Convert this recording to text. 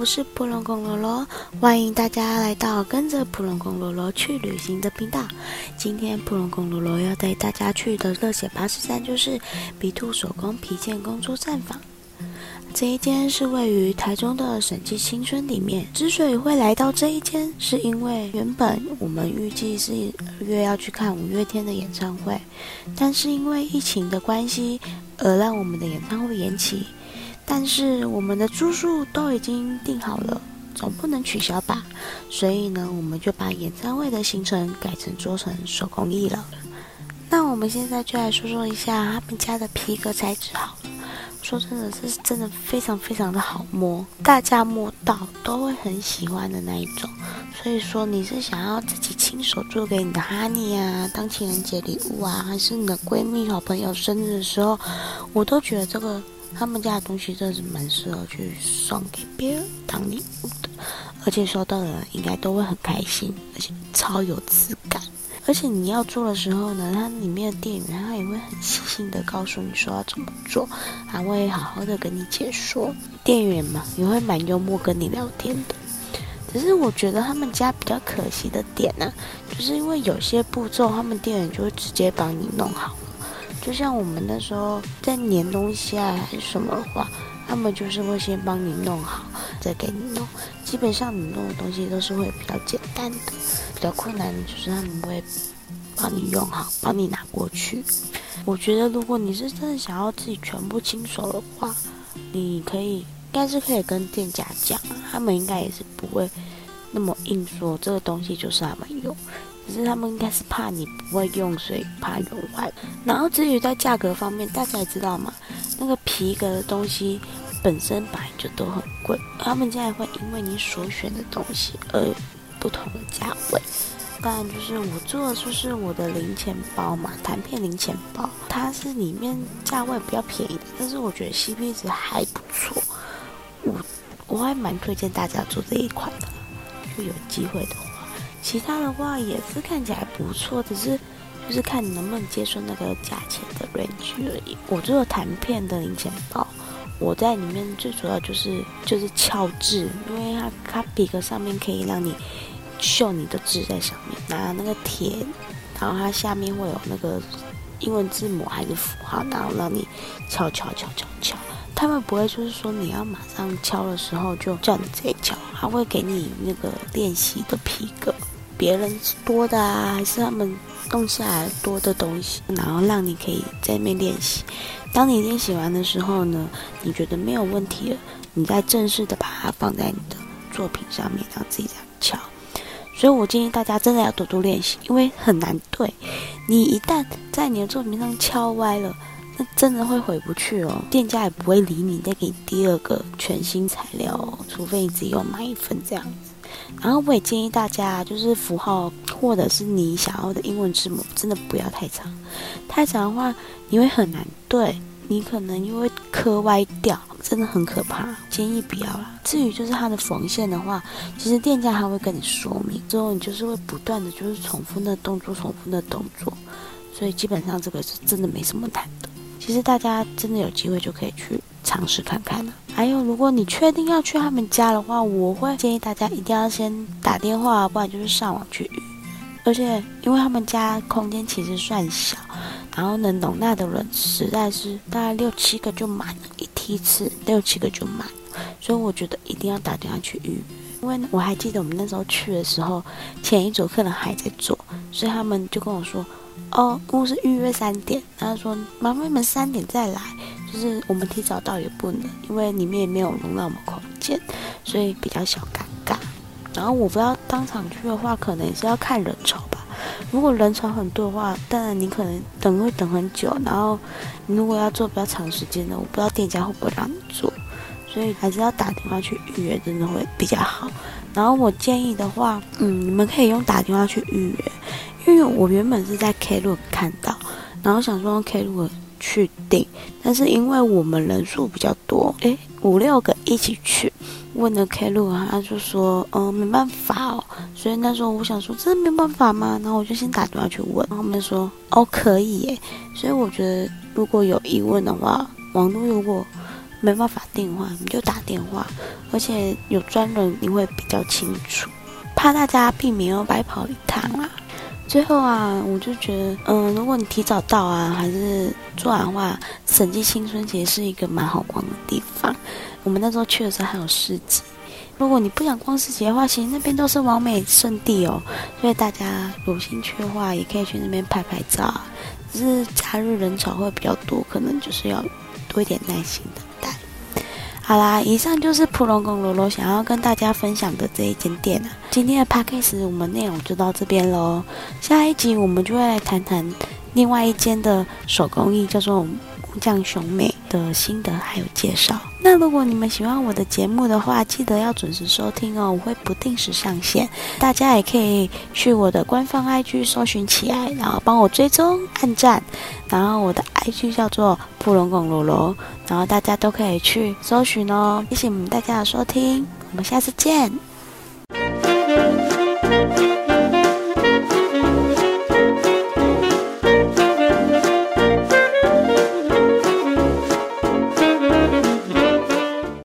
我是普隆公罗罗，欢迎大家来到跟着普隆公罗罗去旅行的频道。今天普隆公罗罗要带大家去的热血巴士站就是比兔手工皮件工作站坊。这一间是位于台中的审计新村里面。之所以会来到这一间，是因为原本我们预计是二月要去看五月天的演唱会，但是因为疫情的关系，而让我们的演唱会延期。但是我们的住宿都已经订好了，总不能取消吧？所以呢，我们就把演唱会的行程改成做成手工艺了。那我们现在就来说说一下他们家的皮革材质好了。说真的，是真的非常非常的好摸，大家摸到都会很喜欢的那一种。所以说，你是想要自己亲手做给你的哈尼啊，当情人节礼物啊，还是你的闺蜜、好朋友生日的时候，我都觉得这个他们家的东西真的是蛮适合去送给别人当礼物的，而且收到的人应该都会很开心，而且超有质感。而且你要做的时候呢，它里面的店员他也会很细心的告诉你说要怎么做，还会好好的跟你解说。店员嘛也会蛮幽默跟你聊天的。只是我觉得他们家比较可惜的点呢，就是因为有些步骤他们店员就会直接帮你弄好。就像我们那时候在粘东西啊还是什么的话，他们就是会先帮你弄好，再给你弄。基本上你弄的东西都是会比较简单的。比较困难的就是他们会帮你用好，帮你拿过去。我觉得如果你是真的想要自己全部亲手的话，你可以应该是可以跟店家讲，他们应该也是不会那么硬说这个东西就是他们用，是他们应该是怕你不会用，所以怕用坏。然后至于在价格方面，大家也知道嘛，那个皮革的东西本身本来就都很贵，他们家也会因为你所选的东西而。不同的价位，当然就是我做的就是我的零钱包嘛，弹片零钱包，它是里面价位比较便宜的，但是我觉得 CP 值还不错，我我还蛮推荐大家做这一款的，就有机会的话，其他的话也是看起来不错，只是就是看你能不能接受那个价钱的 range 而已。我做的弹片的零钱包。我在里面最主要就是就是敲字，因为它它皮革上面可以让你绣你的字在上面，拿那个铁，然后它下面会有那个英文字母还是符号，然后让你敲敲敲敲敲。他们不会就是说你要马上敲的时候就叫你直接敲，他会给你那个练习的皮革，别人多的啊，还是他们弄下来多的东西，然后让你可以在那边练习。当你练习完的时候呢，你觉得没有问题了，你再正式的把它放在你的作品上面，让自己这样敲。所以我建议大家真的要多多练习，因为很难对。你一旦在你的作品上敲歪了，那真的会回不去哦，店家也不会理你，再给你第二个全新材料哦，除非你自己又买一份这样子。然后我也建议大家，就是符号或者是你想要的英文字母，真的不要太长。太长的话，你会很难对，你可能又会磕歪掉，真的很可怕。建议不要啦。至于就是它的缝线的话，其实店家还会跟你说明，之后你就是会不断的就是重复那动作，重复那动作。所以基本上这个是真的没什么难的。其实大家真的有机会就可以去。尝试看看呢。还有，如果你确定要去他们家的话，我会建议大家一定要先打电话，不然就是上网去预约。而且，因为他们家空间其实算小，然后能容纳的人实在是大概六七个就满了，一梯次六七个就满，所以我觉得一定要打电话去预约。因为我还记得我们那时候去的时候，前一组客人还在做，所以他们就跟我说：“哦，公司预约三点。”他说：“麻烦你们三点再来。”就是我们提早到也不能，因为里面也没有容纳我们空间，所以比较小尴尬。然后我不要当场去的话，可能也是要看人潮吧。如果人潮很多的话，当然你可能等会等很久。然后如果要做比较长时间的，我不知道店家会不会让你做，所以还是要打电话去预约，真的会比较好。然后我建议的话，嗯，你们可以用打电话去预约，因为我原本是在 K 路看到，然后想说 K 路。去订，但是因为我们人数比较多，诶，五六个一起去，问了 K 路，他就说，嗯，没办法哦。所以那时候我想说，真的没办法吗？然后我就先打电话去问，然后他们说，哦，可以耶。所以我觉得如果有疑问的话，网络如果没办法电话，你就打电话，而且有专人你会比较清楚，怕大家避免要白跑一趟啊。最后啊，我就觉得，嗯，如果你提早到啊，还是做完话，审计青春节是一个蛮好逛的地方。我们那时候去的时候还有市集。如果你不想逛市集的话，其实那边都是完美圣地哦。所以大家有兴趣的话，也可以去那边拍拍照啊。只是假日人潮会比较多，可能就是要多一点耐心的。好啦，以上就是普龙宫罗罗想要跟大家分享的这一间店啊。今天的 p a c k a g e 我们内容就到这边喽。下一集我们就会来谈谈另外一间的手工艺，叫做木匠雄美的心得还有介绍。那如果你们喜欢我的节目的话，记得要准时收听哦，我会不定时上线。大家也可以去我的官方 IG 搜寻起来，然后帮我追踪、按赞。然后我的 IG 叫做布隆拱罗罗，然后大家都可以去搜寻哦。谢谢你们大家的收听，我们下次见。